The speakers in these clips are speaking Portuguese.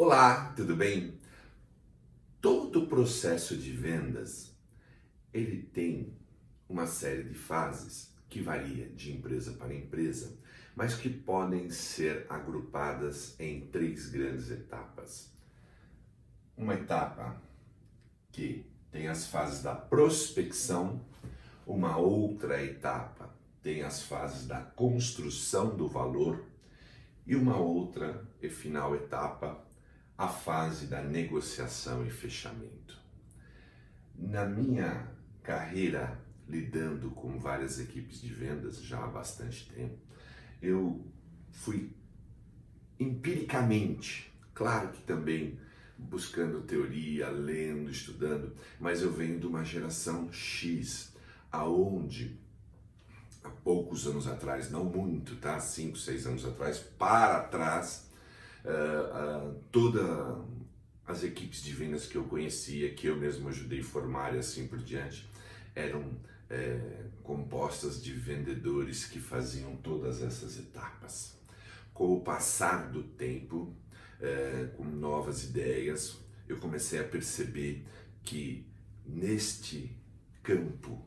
Olá, tudo bem? Todo processo de vendas ele tem uma série de fases que varia de empresa para empresa, mas que podem ser agrupadas em três grandes etapas. Uma etapa que tem as fases da prospecção, uma outra etapa tem as fases da construção do valor e uma outra e final etapa a fase da negociação e fechamento. Na minha carreira lidando com várias equipes de vendas já há bastante tempo, eu fui empiricamente, claro que também buscando teoria, lendo, estudando, mas eu venho de uma geração X, aonde há poucos anos atrás, não muito, tá? Cinco, seis anos atrás, para trás, uh, uh, todas as equipes de vendas que eu conhecia, que eu mesmo ajudei a formar e assim por diante, eram é, compostas de vendedores que faziam todas essas etapas. Com o passar do tempo, é, com novas ideias, eu comecei a perceber que neste campo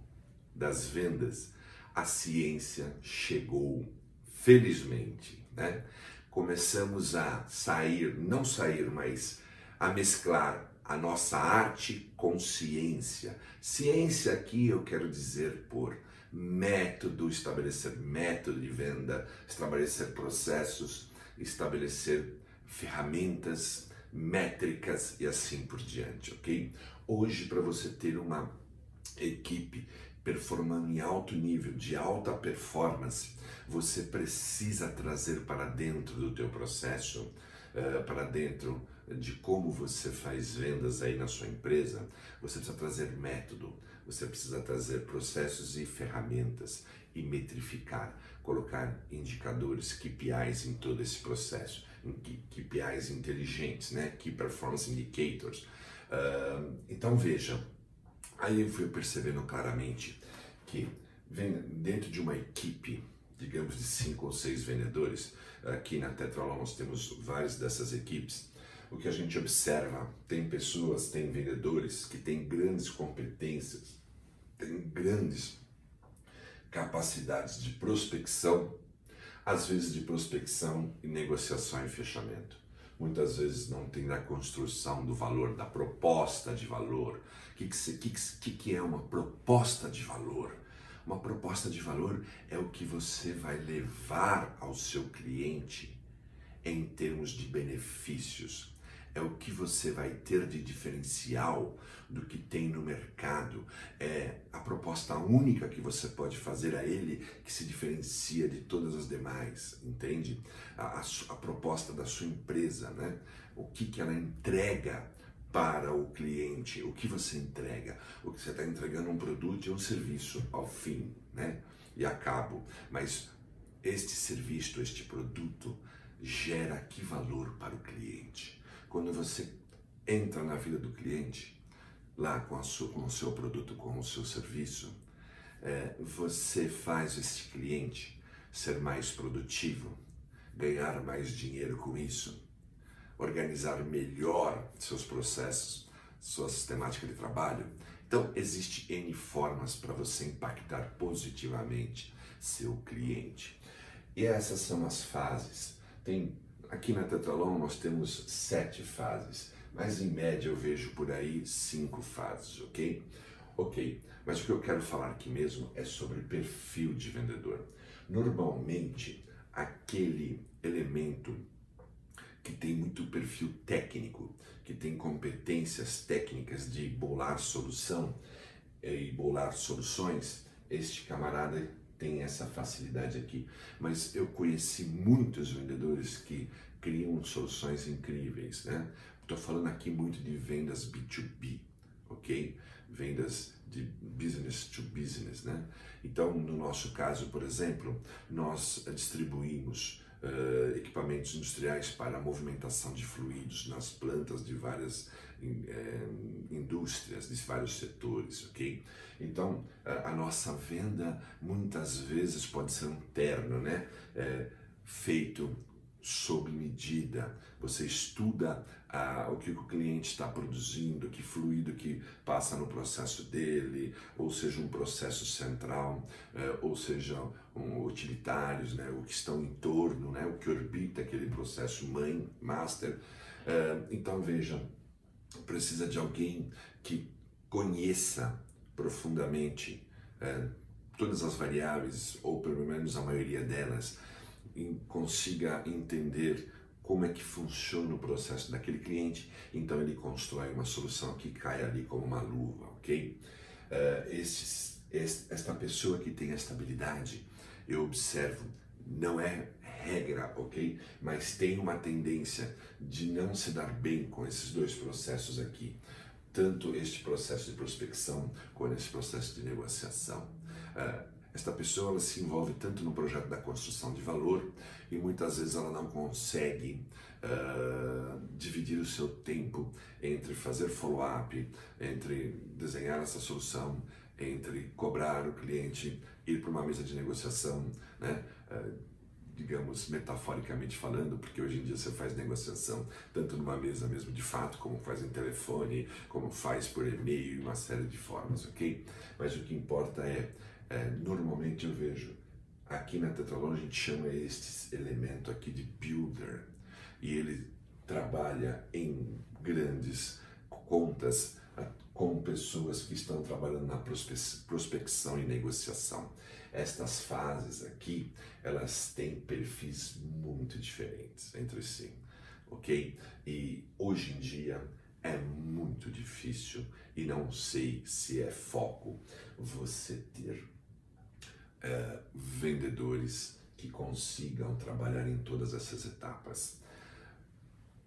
das vendas a ciência chegou, felizmente, né? Começamos a sair, não sair, mas a mesclar a nossa arte com ciência. Ciência aqui eu quero dizer por método, estabelecer método de venda, estabelecer processos, estabelecer ferramentas, métricas e assim por diante, ok? Hoje, para você ter uma equipe performando em alto nível, de alta performance, você precisa trazer para dentro do teu processo, uh, para dentro de como você faz vendas aí na sua empresa, você precisa trazer método, você precisa trazer processos e ferramentas e metrificar, colocar indicadores, KPIs em todo esse processo, KPIs inteligentes, né? Key Performance Indicators. Uh, então veja, Aí eu fui percebendo claramente que dentro de uma equipe, digamos de cinco ou seis vendedores, aqui na Tetralon nós temos várias dessas equipes, o que a gente observa, tem pessoas, tem vendedores que têm grandes competências, têm grandes capacidades de prospecção, às vezes de prospecção e negociação e fechamento muitas vezes não tem na construção do valor, da proposta de valor. O que, que, que, que é uma proposta de valor? Uma proposta de valor é o que você vai levar ao seu cliente em termos de benefícios, é o que você vai ter de diferencial do que tem no mercado, é a proposta única que você pode fazer a ele que se diferencia de todas as demais, entende? A, a, a proposta da sua empresa, né? O que, que ela entrega para o cliente, o que você entrega, o que você está entregando um produto e um serviço ao fim, né? E a cabo, mas este serviço, este produto gera que valor para o cliente? Quando você entra na vida do cliente, lá com, sua, com o seu produto, com o seu serviço, é, você faz este cliente ser mais produtivo, ganhar mais dinheiro com isso, organizar melhor seus processos, sua sistemática de trabalho. Então, existe N formas para você impactar positivamente seu cliente. E essas são as fases. Tem Aqui na Tetralon nós temos sete fases, mas em média eu vejo por aí cinco fases, ok? Ok, mas o que eu quero falar aqui mesmo é sobre perfil de vendedor. Normalmente, aquele elemento que tem muito perfil técnico, que tem competências técnicas de bolar solução eh, e bolar soluções, este camarada tem essa facilidade aqui. Mas eu conheci muitos vendedores que criam soluções incríveis, né? Estou falando aqui muito de vendas B2B, ok? Vendas de business to business, né? Então, no nosso caso, por exemplo, nós distribuímos uh, equipamentos industriais para a movimentação de fluidos nas plantas de várias eh, indústrias, de vários setores, ok? Então, a, a, nossa venda muitas vezes pode ser um terno, né? É, feito sob medida, você estuda ah, o que o cliente está produzindo, que fluido que passa no processo dele, ou seja, um processo central, eh, ou seja, um, utilitários, né, o que estão em torno, né, o que orbita aquele processo mãe, master. Eh, então veja, precisa de alguém que conheça profundamente eh, todas as variáveis, ou pelo menos a maioria delas, consiga entender como é que funciona o processo daquele cliente, então ele constrói uma solução que cai ali como uma luva, ok? Uh, esta pessoa que tem esta habilidade, eu observo, não é regra, ok? Mas tem uma tendência de não se dar bem com esses dois processos aqui, tanto este processo de prospecção quanto esse processo de negociação. Uh, esta pessoa ela se envolve tanto no projeto da construção de valor e muitas vezes ela não consegue uh, dividir o seu tempo entre fazer follow-up, entre desenhar essa solução, entre cobrar o cliente, ir para uma mesa de negociação, né? Uh, digamos, metaforicamente falando, porque hoje em dia você faz negociação tanto numa mesa mesmo de fato, como faz em telefone, como faz por e-mail, uma série de formas, ok? Mas o que importa é é, normalmente eu vejo aqui na Tetralon a gente chama este elemento aqui de builder e ele trabalha em grandes contas com pessoas que estão trabalhando na prospecção e negociação. Estas fases aqui, elas têm perfis muito diferentes entre si, ok? E hoje em dia é muito difícil e não sei se é foco você ter é, vendedores que consigam trabalhar em todas essas etapas.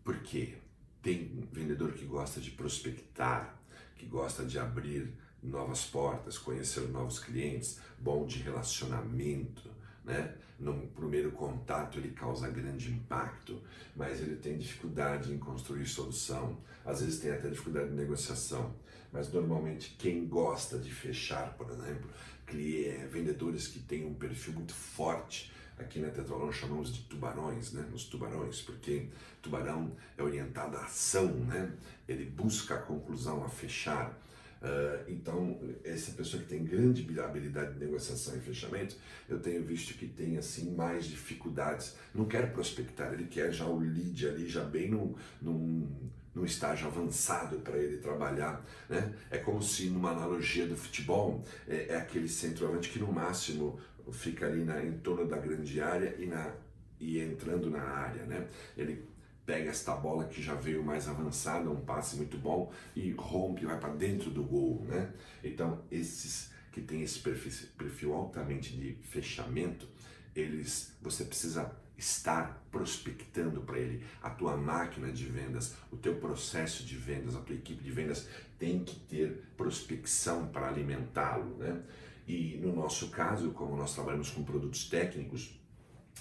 Porque tem vendedor que gosta de prospectar, que gosta de abrir novas portas, conhecer novos clientes, bom de relacionamento, né? No primeiro contato ele causa grande impacto, mas ele tem dificuldade em construir solução, às vezes tem até dificuldade de negociação, mas normalmente quem gosta de fechar, por exemplo, clientes, vendedores que têm um perfil muito forte. Aqui na Tetralon chamamos de tubarões, né? Os tubarões, porque tubarão é orientado à ação, né? Ele busca a conclusão, a fechar. Uh, então, essa pessoa que tem grande habilidade de negociação e fechamento, eu tenho visto que tem assim mais dificuldades. Não quer prospectar, ele quer já o lead ali, já bem num, num num estágio avançado para ele trabalhar. Né? É como se, numa analogia do futebol, é, é aquele centroavante que no máximo fica ali na, em torno da grande área e, na, e entrando na área. Né? Ele pega esta bola que já veio mais avançada, um passe muito bom, e rompe, vai para dentro do gol. Né? Então, esses que têm esse perfil, perfil altamente de fechamento, eles, você precisa estar prospectando para ele. A tua máquina de vendas, o teu processo de vendas, a tua equipe de vendas tem que ter prospecção para alimentá-lo, né? E no nosso caso, como nós trabalhamos com produtos técnicos,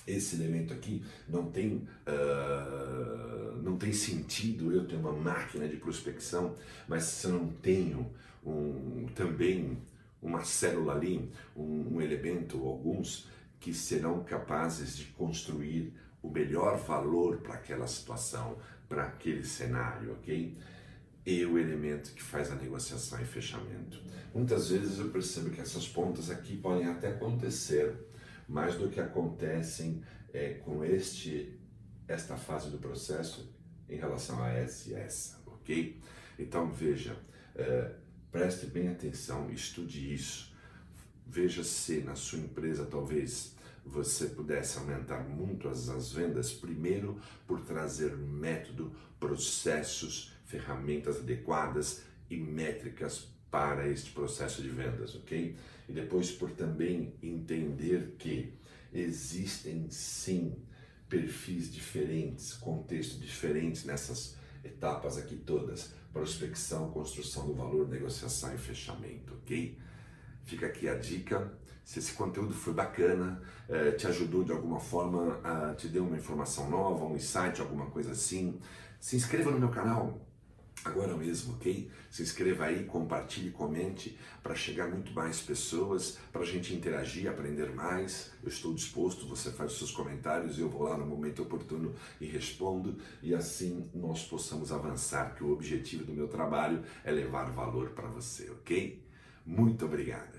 esse elemento aqui não tem, uh, não tem sentido eu ter uma máquina de prospecção, mas se eu não tenho um, também uma célula ali, um, um elemento, alguns, que serão capazes de construir o melhor valor para aquela situação, para aquele cenário, ok? E o elemento que faz a negociação e fechamento. Muitas vezes eu percebo que essas pontas aqui podem até acontecer, mais do que acontecem é, com este esta fase do processo em relação a essa e essa, ok? Então veja, é, preste bem atenção, estude isso Veja se na sua empresa talvez você pudesse aumentar muito as, as vendas, primeiro por trazer método, processos, ferramentas adequadas e métricas para este processo de vendas, ok? E depois por também entender que existem sim perfis diferentes, contextos diferentes nessas etapas aqui todas: prospecção, construção do valor, negociação e fechamento, ok? Fica aqui a dica. Se esse conteúdo foi bacana, eh, te ajudou de alguma forma, te deu uma informação nova, um insight, alguma coisa assim, se inscreva no meu canal. Agora mesmo, ok? Se inscreva aí, compartilhe, comente para chegar muito mais pessoas, para a gente interagir, aprender mais. Eu estou disposto, você faz os seus comentários, eu vou lá no momento oportuno e respondo, e assim nós possamos avançar, que o objetivo do meu trabalho é levar valor para você, ok? Muito obrigada.